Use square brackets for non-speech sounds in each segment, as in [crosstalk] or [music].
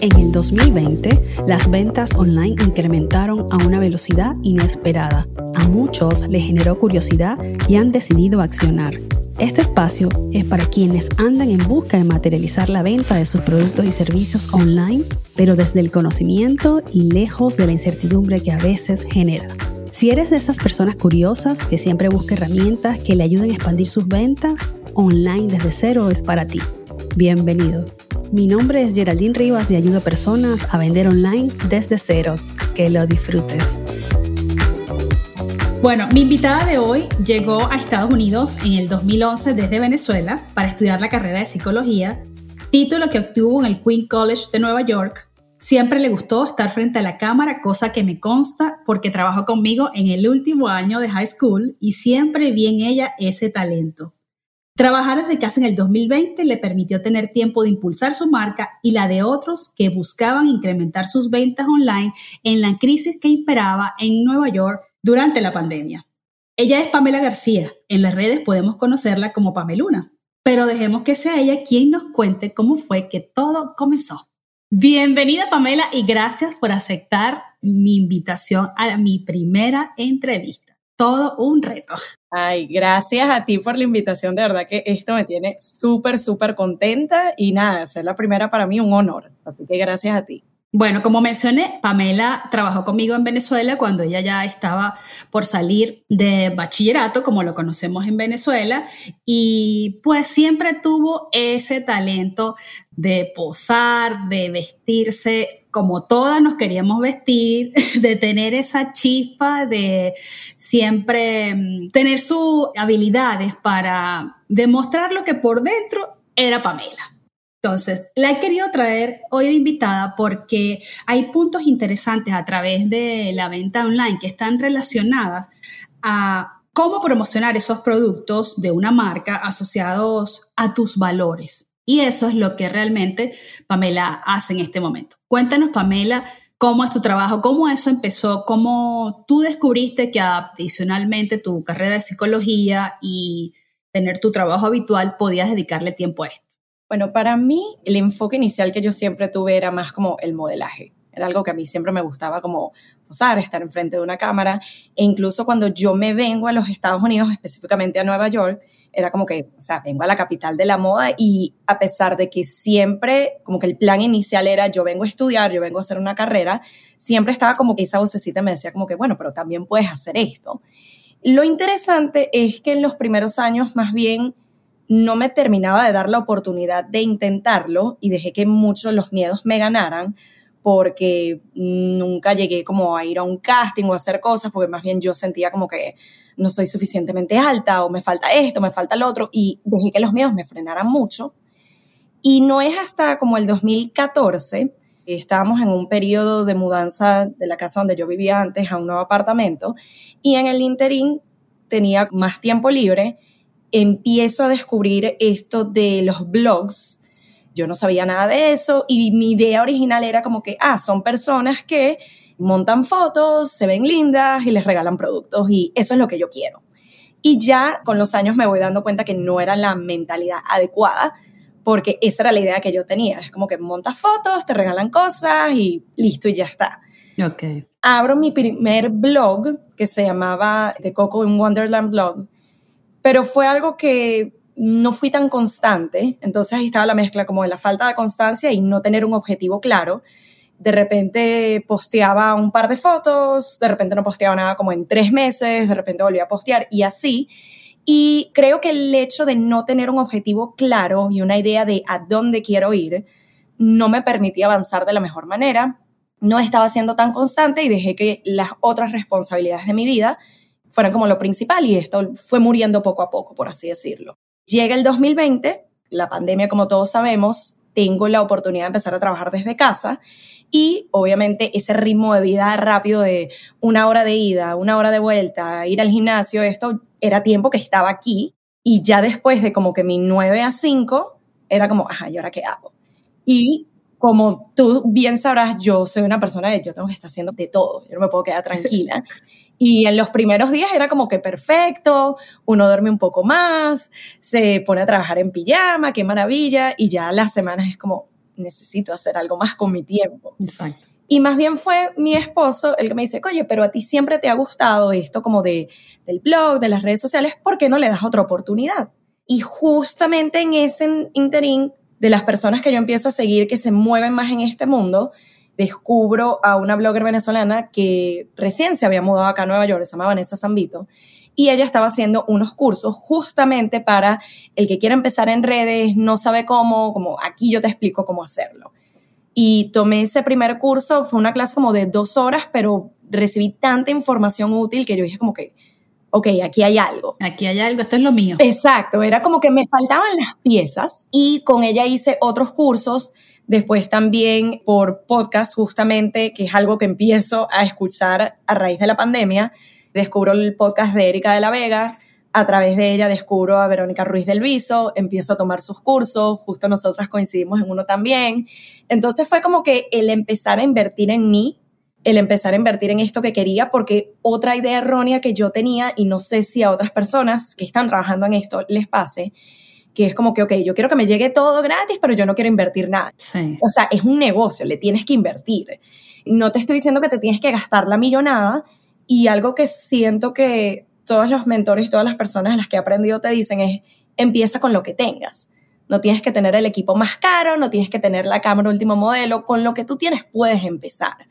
En el 2020, las ventas online incrementaron a una velocidad inesperada. A muchos les generó curiosidad y han decidido accionar. Este espacio es para quienes andan en busca de materializar la venta de sus productos y servicios online, pero desde el conocimiento y lejos de la incertidumbre que a veces genera. Si eres de esas personas curiosas que siempre busca herramientas que le ayuden a expandir sus ventas, online desde cero es para ti. Bienvenido. Mi nombre es Geraldine Rivas y ayudo a personas a vender online desde cero. Que lo disfrutes. Bueno, mi invitada de hoy llegó a Estados Unidos en el 2011 desde Venezuela para estudiar la carrera de psicología, título que obtuvo en el Queen College de Nueva York. Siempre le gustó estar frente a la cámara, cosa que me consta porque trabajó conmigo en el último año de high school y siempre vi en ella ese talento. Trabajar desde casa en el 2020 le permitió tener tiempo de impulsar su marca y la de otros que buscaban incrementar sus ventas online en la crisis que imperaba en Nueva York durante la pandemia. Ella es Pamela García. En las redes podemos conocerla como Pameluna. Pero dejemos que sea ella quien nos cuente cómo fue que todo comenzó. Bienvenida Pamela y gracias por aceptar mi invitación a mi primera entrevista todo un reto. Ay, gracias a ti por la invitación. De verdad que esto me tiene súper, súper contenta y nada, ser la primera para mí un honor. Así que gracias a ti. Bueno, como mencioné, Pamela trabajó conmigo en Venezuela cuando ella ya estaba por salir de bachillerato, como lo conocemos en Venezuela, y pues siempre tuvo ese talento de posar, de vestirse como todas nos queríamos vestir, [laughs] de tener esa chispa, de siempre mm, tener sus habilidades para demostrar lo que por dentro era Pamela. Entonces, la he querido traer hoy de invitada porque hay puntos interesantes a través de la venta online que están relacionadas a cómo promocionar esos productos de una marca asociados a tus valores. Y eso es lo que realmente Pamela hace en este momento. Cuéntanos, Pamela, cómo es tu trabajo, cómo eso empezó, cómo tú descubriste que adicionalmente tu carrera de psicología y tener tu trabajo habitual podías dedicarle tiempo a esto. Bueno, para mí el enfoque inicial que yo siempre tuve era más como el modelaje. Era algo que a mí siempre me gustaba como posar, estar enfrente de una cámara. E incluso cuando yo me vengo a los Estados Unidos, específicamente a Nueva York, era como que, o sea, vengo a la capital de la moda y a pesar de que siempre, como que el plan inicial era yo vengo a estudiar, yo vengo a hacer una carrera, siempre estaba como que esa vocecita me decía como que, bueno, pero también puedes hacer esto. Lo interesante es que en los primeros años más bien no me terminaba de dar la oportunidad de intentarlo y dejé que muchos los miedos me ganaran porque nunca llegué como a ir a un casting o a hacer cosas porque más bien yo sentía como que no soy suficientemente alta o me falta esto, me falta lo otro y dejé que los miedos me frenaran mucho. Y no es hasta como el 2014, estábamos en un periodo de mudanza de la casa donde yo vivía antes a un nuevo apartamento y en el interín tenía más tiempo libre empiezo a descubrir esto de los blogs. Yo no sabía nada de eso y mi idea original era como que, ah, son personas que montan fotos, se ven lindas y les regalan productos y eso es lo que yo quiero. Y ya con los años me voy dando cuenta que no era la mentalidad adecuada porque esa era la idea que yo tenía. Es como que montas fotos, te regalan cosas y listo y ya está. Ok. Abro mi primer blog que se llamaba The Coco in Wonderland Blog pero fue algo que no fui tan constante, entonces estaba la mezcla como de la falta de constancia y no tener un objetivo claro. De repente posteaba un par de fotos, de repente no posteaba nada como en tres meses, de repente volvía a postear y así. Y creo que el hecho de no tener un objetivo claro y una idea de a dónde quiero ir no me permitía avanzar de la mejor manera. No estaba siendo tan constante y dejé que las otras responsabilidades de mi vida fueran como lo principal y esto fue muriendo poco a poco, por así decirlo. Llega el 2020, la pandemia como todos sabemos, tengo la oportunidad de empezar a trabajar desde casa y obviamente ese ritmo de vida rápido de una hora de ida, una hora de vuelta, ir al gimnasio, esto era tiempo que estaba aquí y ya después de como que mi 9 a 5 era como, ajá, ¿y ahora qué hago? Y como tú bien sabrás, yo soy una persona que yo tengo que estar haciendo de todo, yo no me puedo quedar tranquila. [laughs] Y en los primeros días era como que perfecto, uno duerme un poco más, se pone a trabajar en pijama, qué maravilla, y ya las semanas es como, necesito hacer algo más con mi tiempo. Exacto. Y más bien fue mi esposo el que me dice, oye, pero a ti siempre te ha gustado esto como de, del blog, de las redes sociales, ¿por qué no le das otra oportunidad? Y justamente en ese interín de las personas que yo empiezo a seguir que se mueven más en este mundo, descubro a una blogger venezolana que recién se había mudado acá a Nueva York, se llama Vanessa Zambito, y ella estaba haciendo unos cursos justamente para el que quiera empezar en redes, no sabe cómo, como aquí yo te explico cómo hacerlo. Y tomé ese primer curso, fue una clase como de dos horas, pero recibí tanta información útil que yo dije como que, ok, aquí hay algo. Aquí hay algo, esto es lo mío. Exacto, era como que me faltaban las piezas y con ella hice otros cursos, después también por podcast justamente, que es algo que empiezo a escuchar a raíz de la pandemia, descubro el podcast de Erika de la Vega, a través de ella descubro a Verónica Ruiz del Viso, empiezo a tomar sus cursos, justo nosotras coincidimos en uno también. Entonces fue como que el empezar a invertir en mí el empezar a invertir en esto que quería, porque otra idea errónea que yo tenía, y no sé si a otras personas que están trabajando en esto les pase, que es como que, ok, yo quiero que me llegue todo gratis, pero yo no quiero invertir nada. O sea, es un negocio, le tienes que invertir. No te estoy diciendo que te tienes que gastar la millonada, y algo que siento que todos los mentores, todas las personas en las que he aprendido te dicen es, empieza con lo que tengas. No tienes que tener el equipo más caro, no tienes que tener la cámara último modelo, con lo que tú tienes puedes empezar.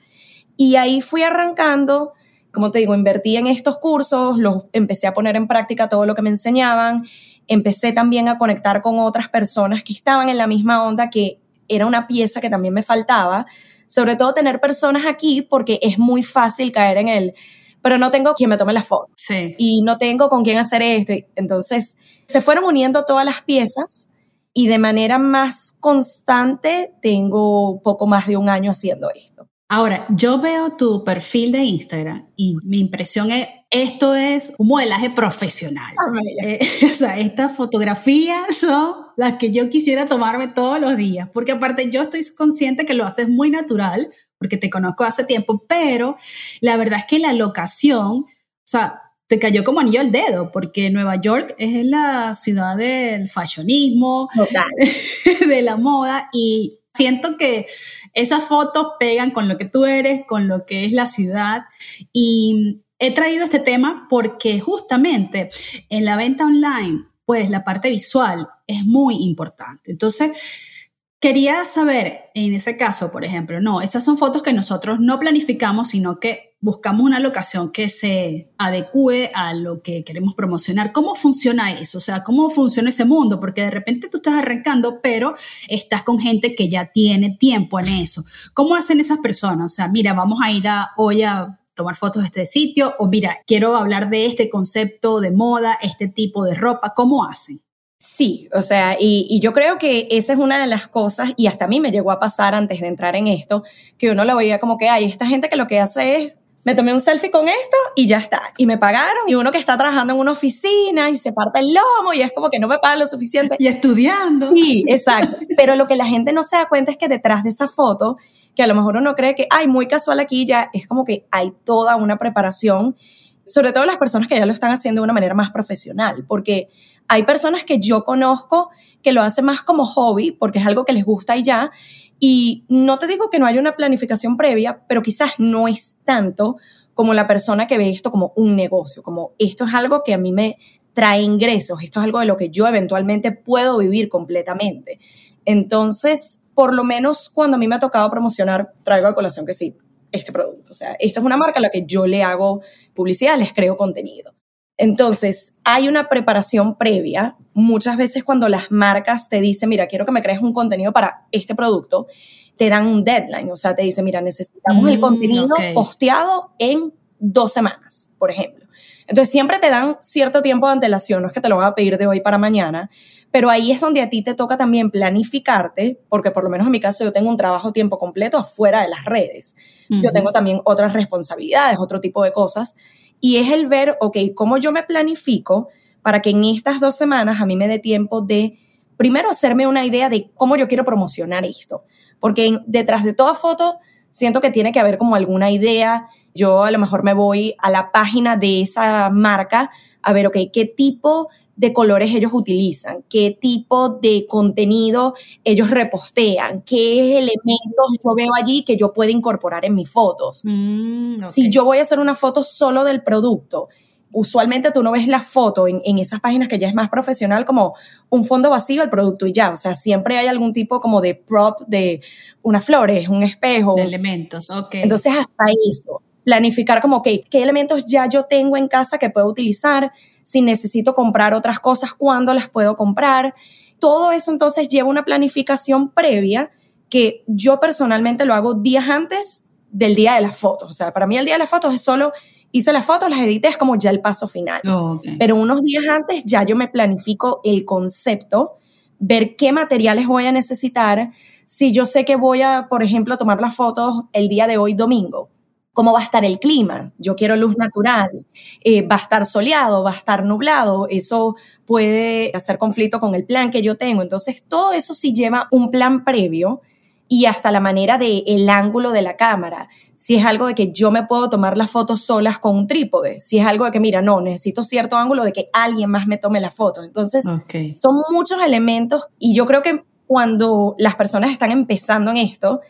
Y ahí fui arrancando, como te digo, invertí en estos cursos, los empecé a poner en práctica todo lo que me enseñaban, empecé también a conectar con otras personas que estaban en la misma onda, que era una pieza que también me faltaba, sobre todo tener personas aquí porque es muy fácil caer en el, pero no tengo quien me tome la foto sí. y no tengo con quién hacer esto. Entonces se fueron uniendo todas las piezas y de manera más constante tengo poco más de un año haciendo esto. Ahora, yo veo tu perfil de Instagram y mi impresión es, esto es un modelaje profesional. Ah, eh, [laughs] o sea, estas fotografías son las que yo quisiera tomarme todos los días, porque aparte yo estoy consciente que lo haces muy natural, porque te conozco hace tiempo, pero la verdad es que la locación, o sea, te cayó como anillo al dedo, porque Nueva York es la ciudad del fashionismo, Total. [laughs] de la moda, y siento que esas fotos pegan con lo que tú eres, con lo que es la ciudad. Y he traído este tema porque justamente en la venta online, pues la parte visual es muy importante. Entonces, quería saber, en ese caso, por ejemplo, no, esas son fotos que nosotros no planificamos, sino que buscamos una locación que se adecue a lo que queremos promocionar. ¿Cómo funciona eso? O sea, ¿cómo funciona ese mundo? Porque de repente tú estás arrancando, pero estás con gente que ya tiene tiempo en eso. ¿Cómo hacen esas personas? O sea, mira, vamos a ir a, hoy a tomar fotos de este sitio o mira, quiero hablar de este concepto de moda, este tipo de ropa. ¿Cómo hacen? Sí, o sea, y, yo creo que esa es una de las cosas, y hasta a mí me llegó a pasar antes de entrar en esto, que uno lo veía como que, hay esta gente que lo que hace es me tomé un selfie con esto y ya está. Y me pagaron. Y uno que está trabajando en una oficina y se parte el lomo y es como que no me pagan lo suficiente. Y estudiando. Sí, exacto. Pero lo que la gente no se da cuenta es que detrás de esa foto, que a lo mejor uno cree que, ay, muy casual aquí, ya es como que hay toda una preparación, sobre todo las personas que ya lo están haciendo de una manera más profesional, porque hay personas que yo conozco que lo hacen más como hobby, porque es algo que les gusta y ya, y no te digo que no haya una planificación previa, pero quizás no es tanto como la persona que ve esto como un negocio, como esto es algo que a mí me trae ingresos, esto es algo de lo que yo eventualmente puedo vivir completamente. Entonces, por lo menos cuando a mí me ha tocado promocionar, traigo a colación que sí, este producto. O sea, esta es una marca a la que yo le hago publicidad, les creo contenido. Entonces, hay una preparación previa. Muchas veces cuando las marcas te dicen, mira, quiero que me crees un contenido para este producto, te dan un deadline. O sea, te dicen, mira, necesitamos el Mm, contenido posteado en dos semanas, por ejemplo. Entonces, siempre te dan cierto tiempo de antelación, no es que te lo van a pedir de hoy para mañana, pero ahí es donde a ti te toca también planificarte, porque por lo menos en mi caso yo tengo un trabajo tiempo completo afuera de las redes. Yo tengo también otras responsabilidades, otro tipo de cosas. Y es el ver, ok, cómo yo me planifico para que en estas dos semanas a mí me dé tiempo de, primero, hacerme una idea de cómo yo quiero promocionar esto. Porque en- detrás de toda foto siento que tiene que haber como alguna idea. Yo a lo mejor me voy a la página de esa marca a ver, ok, qué tipo de colores ellos utilizan, qué tipo de contenido ellos repostean, qué elementos yo veo allí que yo pueda incorporar en mis fotos. Mm, si yo voy a hacer una foto solo del producto, usualmente tú no ves la foto en, esas páginas que ya es más profesional como un fondo vacío el producto y ya. O sea, siempre hay algún tipo como de prop de unas flores, un espejo. De elementos, ok. Entonces, hasta eso. Planificar como, que ¿qué elementos ya yo tengo en casa que puedo utilizar? Si necesito comprar otras cosas, ¿cuándo las puedo comprar? Todo eso entonces lleva una planificación previa que yo personalmente lo hago días antes del día de las fotos. O sea, para mí el día de las fotos es solo hice las fotos, las edité, es como ya el paso final. Oh, Pero unos días antes ya yo me planifico el concepto, ver qué materiales voy a necesitar. Si yo sé que voy a, por ejemplo, tomar las fotos el día de hoy, domingo, ¿cómo va a estar el clima? Yo quiero luz natural, eh, va a estar soleado, va a estar nublado, eso puede hacer conflicto con el plan que yo tengo. Entonces, todo eso sí lleva un plan previo y hasta la manera de el ángulo de la cámara. Si es algo de que yo me puedo tomar las fotos solas con un trípode, si es algo de que, mira, no, necesito cierto ángulo de que alguien más me tome la foto. Entonces, son muchos elementos y yo creo que cuando las personas están empezando en esto,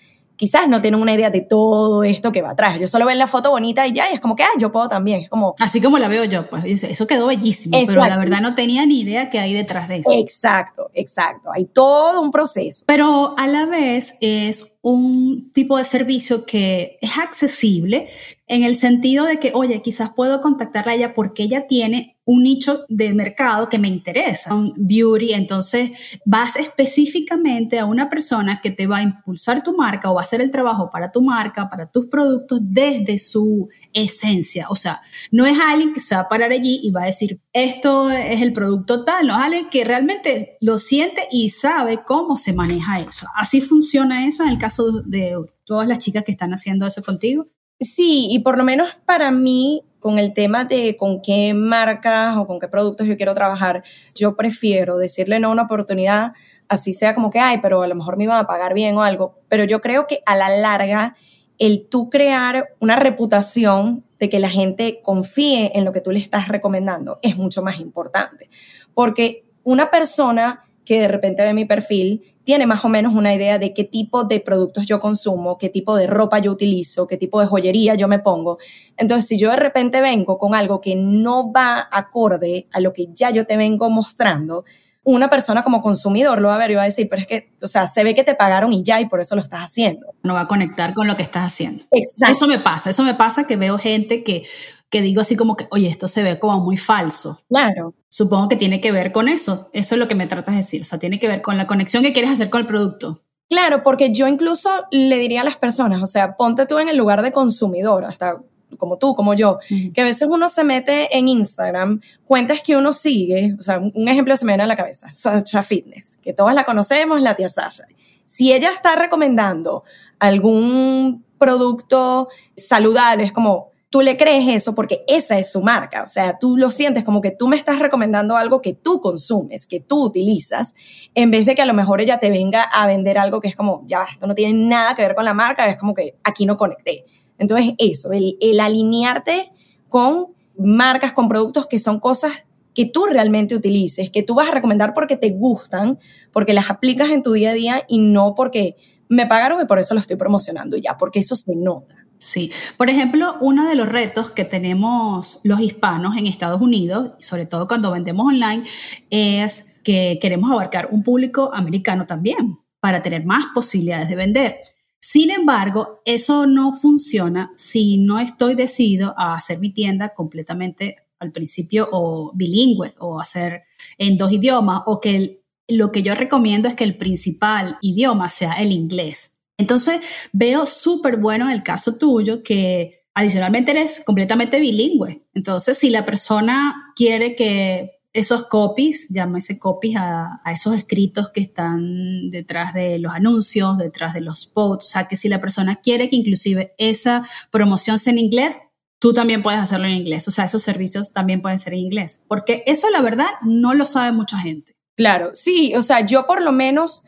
quizás no tienen una idea de todo esto que va atrás. Yo solo ven la foto bonita y ya, y es como que, ah, yo puedo también. Es como... Así como la veo yo, pues eso quedó bellísimo, pero la verdad no tenía ni idea que hay detrás de eso. Exacto, exacto. Hay todo un proceso. Pero a la vez es un tipo de servicio que es accesible en el sentido de que, oye, quizás puedo contactarla a ella porque ella tiene un nicho de mercado que me interesa, beauty, entonces vas específicamente a una persona que te va a impulsar tu marca o va a hacer el trabajo para tu marca, para tus productos desde su esencia, o sea, no es alguien que se va a parar allí y va a decir, esto es el producto tal, no es alguien que realmente lo siente y sabe cómo se maneja eso. Así funciona eso en el caso de todas las chicas que están haciendo eso contigo. Sí, y por lo menos para mí, con el tema de con qué marcas o con qué productos yo quiero trabajar, yo prefiero decirle no a una oportunidad, así sea como que, ay, pero a lo mejor me iban a pagar bien o algo, pero yo creo que a la larga, el tú crear una reputación de que la gente confíe en lo que tú le estás recomendando es mucho más importante, porque una persona que de repente ve mi perfil tiene más o menos una idea de qué tipo de productos yo consumo, qué tipo de ropa yo utilizo, qué tipo de joyería yo me pongo. Entonces, si yo de repente vengo con algo que no va acorde a lo que ya yo te vengo mostrando, una persona como consumidor lo va a ver y va a decir, pero es que, o sea, se ve que te pagaron y ya, y por eso lo estás haciendo. No va a conectar con lo que estás haciendo. Exacto. Eso me pasa, eso me pasa que veo gente que, que digo así como que, oye, esto se ve como muy falso. Claro. Supongo que tiene que ver con eso. Eso es lo que me tratas de decir. O sea, tiene que ver con la conexión que quieres hacer con el producto. Claro, porque yo incluso le diría a las personas, o sea, ponte tú en el lugar de consumidor, hasta como tú, como yo, que a veces uno se mete en Instagram, cuentas que uno sigue, o sea, un ejemplo se me viene a la cabeza, Sasha Fitness, que todas la conocemos, la tía Sasha. Si ella está recomendando algún producto saludable, es como, tú le crees eso porque esa es su marca, o sea, tú lo sientes como que tú me estás recomendando algo que tú consumes, que tú utilizas, en vez de que a lo mejor ella te venga a vender algo que es como, ya, esto no tiene nada que ver con la marca, es como que aquí no conecté. Entonces, eso, el, alinearte con marcas, con productos que son cosas que tú realmente utilices, que tú vas a recomendar porque te gustan, porque las aplicas en tu día a día y no porque me pagaron y por eso lo estoy promocionando ya, porque eso se nota. Sí, por ejemplo, uno de los retos que tenemos los hispanos en Estados Unidos, sobre todo cuando vendemos online, es que queremos abarcar un público americano también para tener más posibilidades de vender. Sin embargo, eso no funciona si no estoy decidido a hacer mi tienda completamente al principio o bilingüe o hacer en dos idiomas o que lo que yo recomiendo es que el principal idioma sea el inglés. Entonces, veo súper bueno en el caso tuyo que adicionalmente eres completamente bilingüe. Entonces, si la persona quiere que esos copies, llámese copies a, a, esos escritos que están detrás de los anuncios, detrás de los posts. O sea, que si la persona quiere que inclusive esa promoción sea en inglés, tú también puedes hacerlo en inglés. O sea, esos servicios también pueden ser en inglés. Porque eso, la verdad, no lo sabe mucha gente. Claro, sí, o sea, yo por lo menos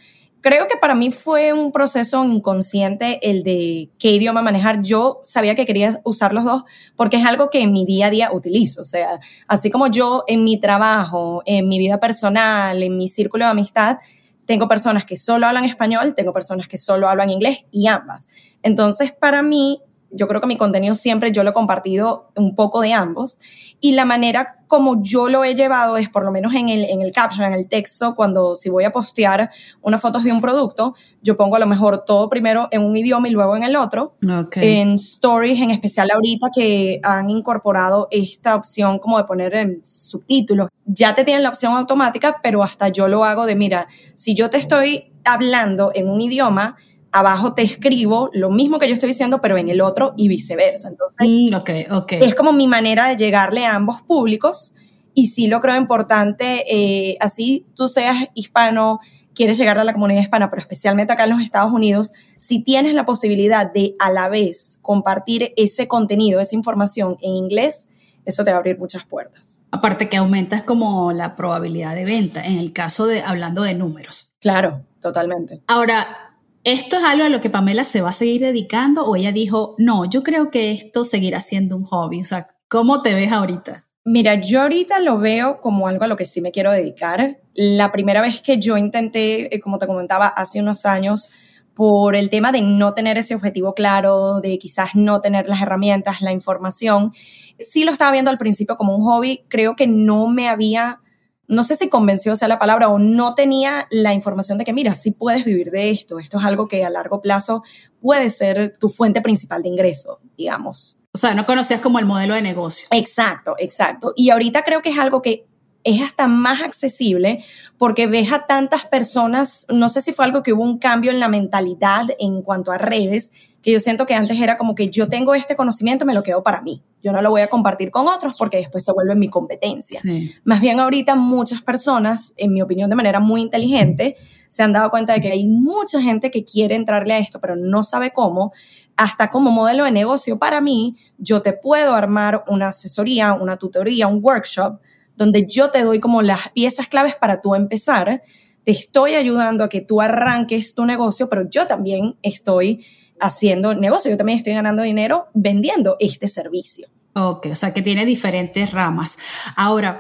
Creo que para mí fue un proceso inconsciente el de qué idioma manejar. Yo sabía que quería usar los dos porque es algo que en mi día a día utilizo. O sea, así como yo en mi trabajo, en mi vida personal, en mi círculo de amistad, tengo personas que solo hablan español, tengo personas que solo hablan inglés y ambas. Entonces, para mí, yo creo que mi contenido siempre yo lo he compartido un poco de ambos y la manera como yo lo he llevado es por lo menos en el, en el caption, en el texto, cuando si voy a postear unas fotos de un producto, yo pongo a lo mejor todo primero en un idioma y luego en el otro. En stories, en especial ahorita que han incorporado esta opción como de poner en subtítulos, ya te tienen la opción automática, pero hasta yo lo hago de, mira, si yo te estoy hablando en un idioma, abajo te escribo lo mismo que yo estoy diciendo, pero en el otro y viceversa. Entonces, mm, es como mi manera de llegarle a ambos públicos y sí lo creo importante, eh, así tú seas hispano, quieres llegar a la comunidad hispana, pero especialmente acá en los Estados Unidos, si tienes la posibilidad de a la vez compartir ese contenido, esa información en inglés, eso te va a abrir muchas puertas. Aparte que aumentas como la probabilidad de venta, en el caso de hablando de números. Claro, totalmente. Ahora, ¿Esto es algo a lo que Pamela se va a seguir dedicando o ella dijo, no, yo creo que esto seguirá siendo un hobby? O sea, ¿cómo te ves ahorita? Mira, yo ahorita lo veo como algo a lo que sí me quiero dedicar. La primera vez que yo intenté, eh, como te comentaba, hace unos años, por el tema de no tener ese objetivo claro, de quizás no tener las herramientas, la información, sí lo estaba viendo al principio como un hobby. Creo que no me había no sé si convenció sea la palabra o no tenía la información de que, mira, sí puedes vivir de esto, esto es algo que a largo plazo puede ser tu fuente principal de ingreso, digamos. O sea, no conocías como el modelo de negocio. Exacto, exacto. Y ahorita creo que es algo que es hasta más accesible porque ves a tantas personas, no sé si fue algo que hubo un cambio en la mentalidad en cuanto a redes, que yo siento que antes era como que yo tengo este conocimiento, me lo quedo para mí. Yo no lo voy a compartir con otros porque después se vuelve mi competencia. Más bien ahorita muchas personas, en mi opinión de manera muy inteligente, se han dado cuenta de que hay mucha gente que quiere entrarle a esto, pero no sabe cómo. Hasta como modelo de negocio, para mí, yo te puedo armar una asesoría, una tutoría, un workshop, donde yo te doy como las piezas claves para tú empezar. Te estoy ayudando a que tú arranques tu negocio, pero yo también estoy haciendo negocio, yo también estoy ganando dinero vendiendo este servicio. Ok, o sea que tiene diferentes ramas. Ahora,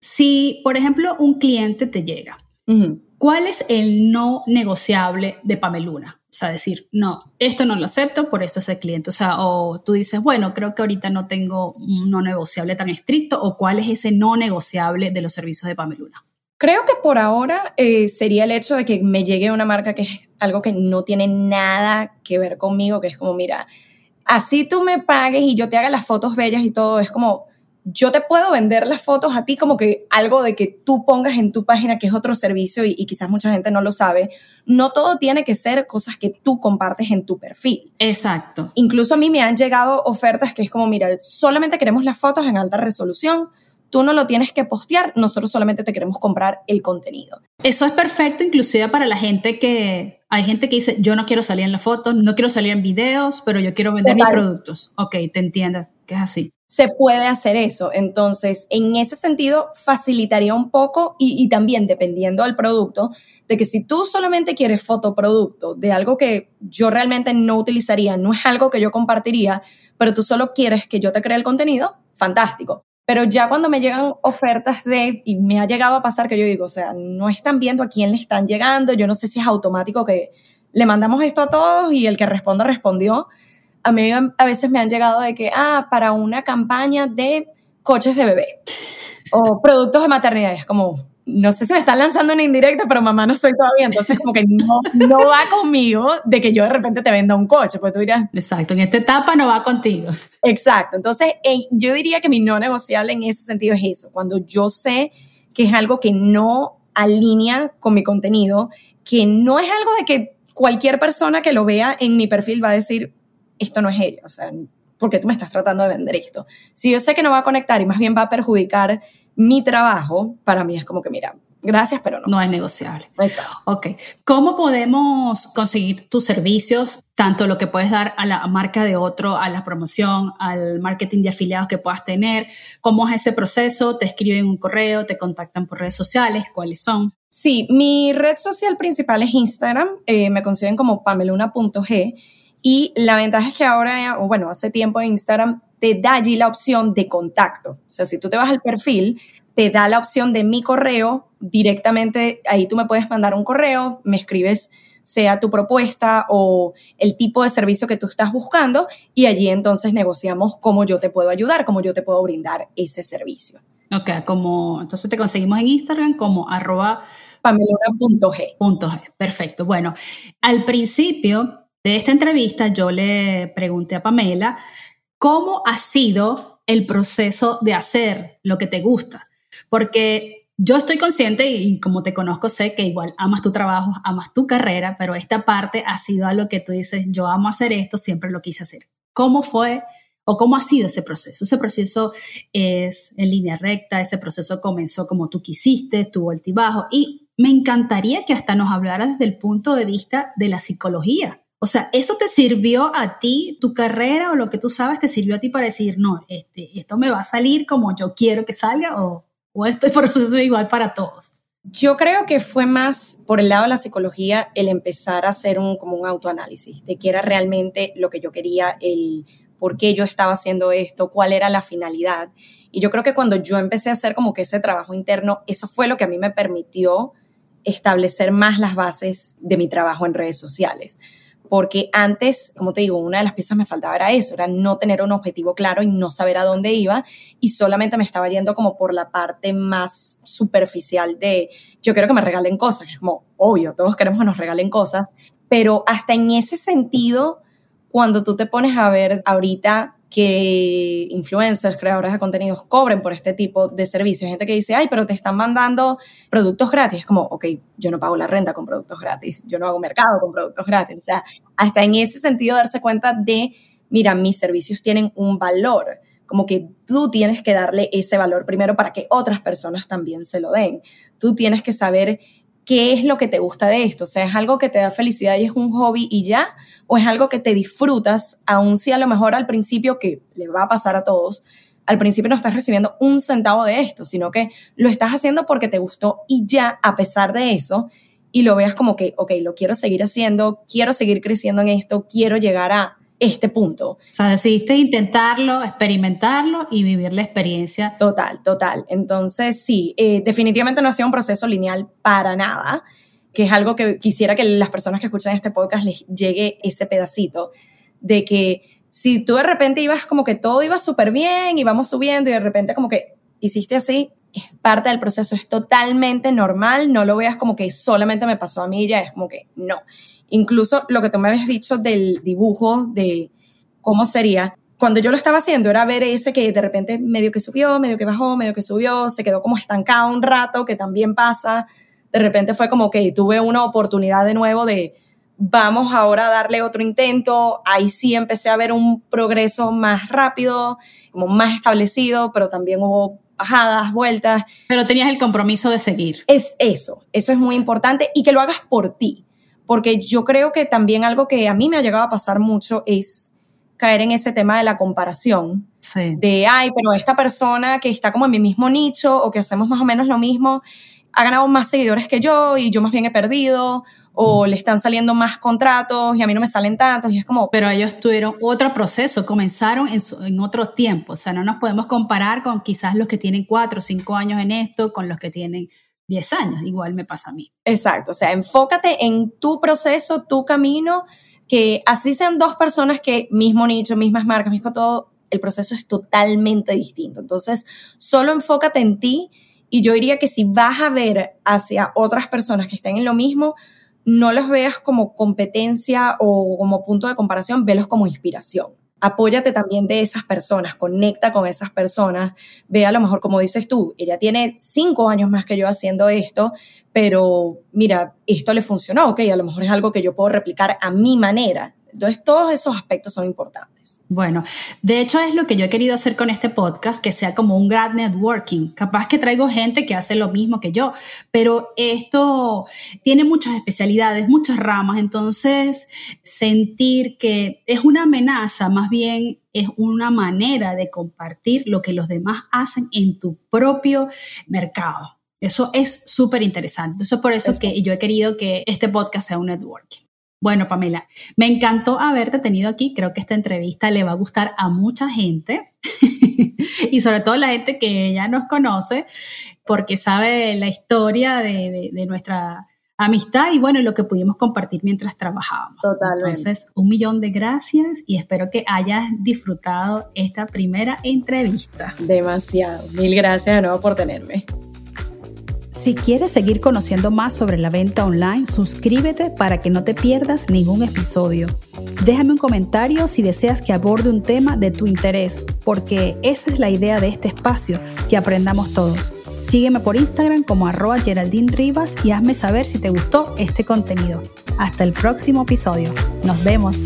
si por ejemplo un cliente te llega, ¿cuál es el no negociable de Pameluna? O sea, decir, no, esto no lo acepto, por eso es el cliente. O sea, o tú dices, bueno, creo que ahorita no tengo un no negociable tan estricto, o cuál es ese no negociable de los servicios de Pameluna. Creo que por ahora eh, sería el hecho de que me llegue una marca que es algo que no tiene nada que ver conmigo, que es como, mira, así tú me pagues y yo te haga las fotos bellas y todo, es como, yo te puedo vender las fotos a ti como que algo de que tú pongas en tu página, que es otro servicio y, y, quizás mucha gente no lo sabe. No todo tiene que ser cosas que tú compartes en tu perfil. Exacto. Incluso a mí me han llegado ofertas que es como, mira, solamente queremos las fotos en alta resolución, tú no lo tienes que postear, nosotros solamente te queremos comprar el contenido. Eso es perfecto inclusive para la gente que, hay gente que dice, yo no quiero salir en las fotos, no quiero salir en videos, pero yo quiero vender mis productos. Ok, te entiendo que es así. Se puede hacer eso. Entonces, en ese sentido, facilitaría un poco y, también dependiendo del producto, de que si tú solamente quieres fotoproducto de algo que yo realmente no utilizaría, no es algo que yo compartiría, pero tú solo quieres que yo te cree el contenido, fantástico. Pero ya cuando me llegan ofertas de, y me ha llegado a pasar que yo digo, o sea, no están viendo a quién le están llegando, yo no sé si es automático que le mandamos esto a todos y el que responda respondió. A mí a veces me han llegado de que, ah, para una campaña de coches de bebé o productos de maternidad. es como, no sé si me están lanzando una indirecta, pero mamá no soy todavía, entonces como que no, no va conmigo de que yo de repente te venda un coche, pues tú dirás. Exacto, en esta etapa no va contigo. Exacto, entonces yo diría que mi no negociable en ese sentido es eso, cuando yo sé que es algo que no alinea con mi contenido, que no es algo de que cualquier persona que lo vea en mi perfil va a decir, esto no es ella, o sea, ¿por qué tú me estás tratando de vender esto? Si yo sé que no va a conectar y más bien va a perjudicar mi trabajo, para mí es como que, mira, gracias, pero no. No es negociable. Ok. ¿Cómo podemos conseguir tus servicios, tanto lo que puedes dar a la marca de otro, a la promoción, al marketing de afiliados que puedas tener? ¿Cómo es ese proceso? ¿Te escriben un correo? ¿Te contactan por redes sociales? ¿Cuáles son? Sí, mi red social principal es Instagram, eh, me consiguen como pameluna.g y la ventaja es que ahora, o bueno, hace tiempo en Instagram te da allí la opción de contacto. O sea, si tú te vas al perfil, te da la opción de mi correo directamente, ahí tú me puedes mandar un correo, me escribes sea tu propuesta o el tipo de servicio que tú estás buscando y allí entonces negociamos cómo yo te puedo ayudar, cómo yo te puedo brindar ese servicio. Ok, como entonces te conseguimos en Instagram como arroba pamelona.g. Perfecto. Bueno, al principio de esta entrevista yo le pregunté a Pamela cómo ha sido el proceso de hacer lo que te gusta, porque yo estoy consciente y, como te conozco sé que igual amas tu trabajo, amas tu carrera, pero esta parte ha sido algo que tú dices, yo amo hacer esto, siempre lo quise hacer. ¿Cómo fue o cómo ha sido ese proceso? Ese proceso es en línea recta, ese proceso comenzó como tú quisiste, tuvo altibajo y me encantaría que hasta nos hablaras desde el punto de vista de la psicología. O sea, ¿eso te sirvió a ti, tu carrera o lo que tú sabes te sirvió a ti para decir, no, este, esto me va a salir como yo quiero que salga o, o este proceso es igual para todos? Yo creo que fue más por el lado de la psicología el empezar a hacer un, como un autoanálisis de qué era realmente lo que yo quería, el por qué yo estaba haciendo esto, cuál era la finalidad. Y yo creo que cuando yo empecé a hacer como que ese trabajo interno, eso fue lo que a mí me permitió establecer más las bases de mi trabajo en redes sociales. Porque antes, como te digo, una de las piezas me faltaba era eso, era no tener un objetivo claro y no saber a dónde iba y solamente me estaba yendo como por la parte más superficial de yo quiero que me regalen cosas, es como obvio, todos queremos que nos regalen cosas, pero hasta en ese sentido, cuando tú te pones a ver ahorita que influencers, creadores de contenidos cobren por este tipo de servicios. Gente que dice, ay, pero te están mandando productos gratis. Como, ok, yo no pago la renta con productos gratis, yo no hago mercado con productos gratis. O sea, hasta en ese sentido darse cuenta de, mira, mis servicios tienen un valor. Como que tú tienes que darle ese valor primero para que otras personas también se lo den. Tú tienes que saber qué es lo que te gusta de esto. O sea, es algo que te da felicidad y es un hobby y ya, o es algo que te disfrutas, aun si a lo mejor al principio, que le va a pasar a todos, al principio no estás recibiendo un centavo de esto, sino que lo estás haciendo porque te gustó y ya, a pesar de eso, y lo veas como que, ok, lo quiero seguir haciendo, quiero seguir creciendo en esto, quiero llegar a este punto. O sea, decidiste intentarlo, experimentarlo y vivir la experiencia. Total, total. Entonces, sí, eh, definitivamente no ha sido un proceso lineal para nada, que es algo que quisiera que las personas que escuchan este podcast les llegue ese pedacito de que si tú de repente ibas como que todo iba súper bien, íbamos subiendo y de repente como que hiciste así, es parte del proceso, es totalmente normal, no lo veas como que solamente me pasó a mí, ya es como que no. Incluso lo que tú me habías dicho del dibujo, de cómo sería, cuando yo lo estaba haciendo era ver ese que de repente medio que subió, medio que bajó, medio que subió, se quedó como estancado un rato, que también pasa. De repente fue como que tuve una oportunidad de nuevo de vamos ahora a darle otro intento. Ahí sí empecé a ver un progreso más rápido, como más establecido, pero también hubo bajadas, vueltas. Pero tenías el compromiso de seguir. Es eso, eso es muy importante y que lo hagas por ti porque yo creo que también algo que a mí me ha llegado a pasar mucho es caer en ese tema de la comparación. Sí. De, ay, pero esta persona que está como en mi mismo nicho o que hacemos más o menos lo mismo, ha ganado más seguidores que yo y yo más bien he perdido, o le están saliendo más contratos y a mí no me salen tantos, y es como... Pero ellos tuvieron otro proceso, comenzaron en, en otro tiempo, o sea, no nos podemos comparar con quizás los que tienen cuatro o cinco años en esto, con los que tienen 10 años, igual me pasa a mí. Exacto, o sea, enfócate en tu proceso, tu camino, que así sean dos personas que mismo nicho, mismas marcas, mismo todo, el proceso es totalmente distinto. Entonces, solo enfócate en ti y yo diría que si vas a ver hacia otras personas que estén en lo mismo, no los veas como competencia o como punto de comparación, velos como inspiración apóyate también de esas personas, conecta con esas personas, ve a lo mejor como dices tú, ella tiene cinco años más que yo haciendo esto, pero mira, esto le funcionó, ok, a lo mejor es algo que yo puedo replicar a mi manera. Entonces, todos esos aspectos son importantes. Bueno, de hecho es lo que yo he querido hacer con este podcast, que sea como un grad networking. Capaz que traigo gente que hace lo mismo que yo, pero esto tiene muchas especialidades, muchas ramas, entonces sentir que es una amenaza, más bien es una manera de compartir lo que los demás hacen en tu propio mercado. Eso es súper interesante. Entonces, por eso es que yo he querido que este podcast sea un networking. Bueno, Pamela, me encantó haberte tenido aquí. Creo que esta entrevista le va a gustar a mucha gente [laughs] y sobre todo la gente que ya nos conoce porque sabe la historia de, nuestra amistad y bueno, lo que pudimos compartir mientras trabajábamos. Totalmente. Entonces, un millón de gracias y espero que hayas disfrutado esta primera entrevista. Demasiado. Mil gracias de nuevo por tenerme. Si quieres seguir conociendo más sobre la venta online, suscríbete para que no te pierdas ningún episodio. Déjame un comentario si deseas que aborde un tema de tu interés, porque esa es la idea de este espacio, que aprendamos todos. Sígueme por Instagram como arroba y hazme saber si te gustó este contenido. Hasta el próximo episodio. Nos vemos.